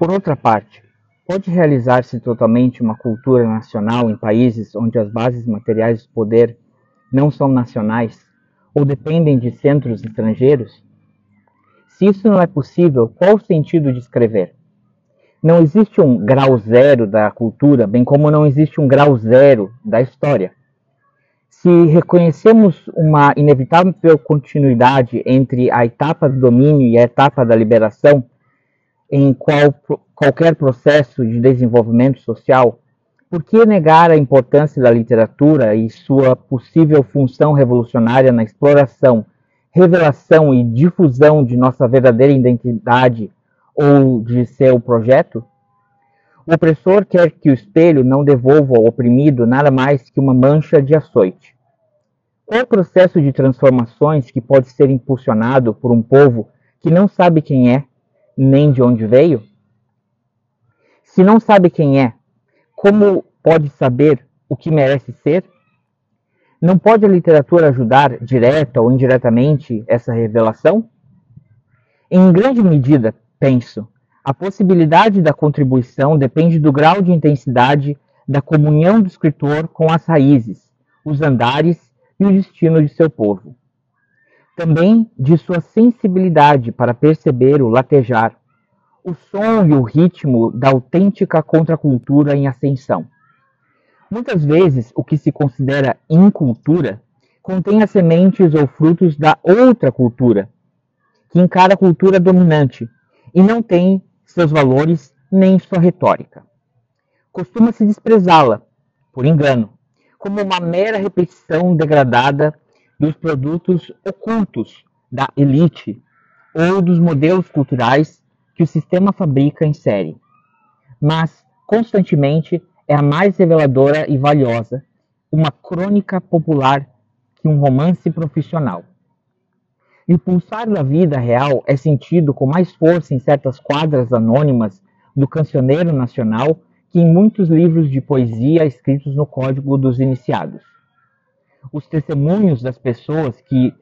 Por outra parte, pode realizar-se totalmente uma cultura nacional em países onde as bases materiais do poder não são nacionais ou dependem de centros estrangeiros? Se isso não é possível, qual o sentido de escrever? Não existe um grau zero da cultura, bem como não existe um grau zero da história. Se reconhecemos uma inevitável continuidade entre a etapa do domínio e a etapa da liberação, em qual, qualquer processo de desenvolvimento social, por que negar a importância da literatura e sua possível função revolucionária na exploração, revelação e difusão de nossa verdadeira identidade ou de seu projeto? O opressor quer que o espelho não devolva ao oprimido nada mais que uma mancha de açoite. Qual processo de transformações que pode ser impulsionado por um povo que não sabe quem é, nem de onde veio? Se não sabe quem é, como pode saber o que merece ser? Não pode a literatura ajudar, direta ou indiretamente, essa revelação? Em grande medida, penso, a possibilidade da contribuição depende do grau de intensidade da comunhão do escritor com as raízes, os andares e o destino de seu povo. Também de sua sensibilidade para perceber o latejar, o som e o ritmo da autêntica contracultura em ascensão. Muitas vezes, o que se considera incultura contém as sementes ou frutos da outra cultura, que encara a cultura dominante e não tem seus valores nem sua retórica. Costuma-se desprezá-la, por engano, como uma mera repetição degradada dos produtos ocultos da elite ou dos modelos culturais que o sistema fabrica em série, mas constantemente é a mais reveladora e valiosa, uma crônica popular que um romance profissional. E o pulsar da vida real é sentido com mais força em certas quadras anônimas do cancioneiro nacional que em muitos livros de poesia escritos no Código dos Iniciados. Os testemunhos das pessoas que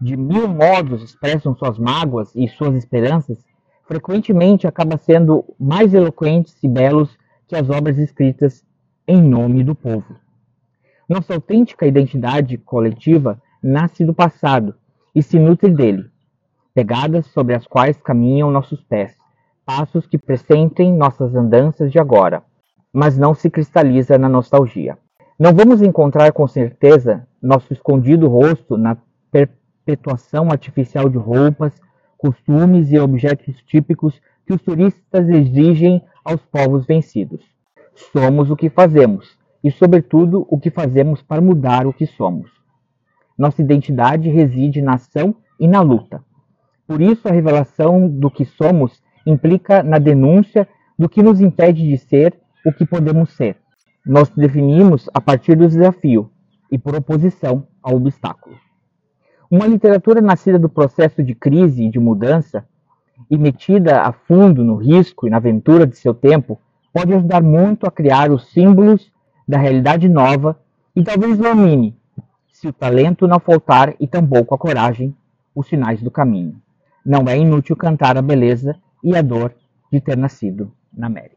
de mil modos expressam suas mágoas e suas esperanças frequentemente acabam sendo mais eloquentes e belos que as obras escritas em nome do povo. Nossa autêntica identidade coletiva nasce do passado e se nutre dele, pegadas sobre as quais caminham nossos pés, passos que pressentem nossas andanças de agora, mas não se cristaliza na nostalgia. Não vamos encontrar com certeza nosso escondido rosto na perpetuação artificial de roupas, costumes e objetos típicos que os turistas exigem aos povos vencidos. Somos o que fazemos e, sobretudo, o que fazemos para mudar o que somos. Nossa identidade reside na ação e na luta. Por isso, a revelação do que somos implica na denúncia do que nos impede de ser o que podemos ser. Nós definimos a partir do desafio e por oposição ao obstáculo. Uma literatura nascida do processo de crise e de mudança e metida a fundo no risco e na aventura de seu tempo pode ajudar muito a criar os símbolos da realidade nova e talvez domine, se o talento não faltar e tampouco a coragem, os sinais do caminho. Não é inútil cantar a beleza e a dor de ter nascido na América.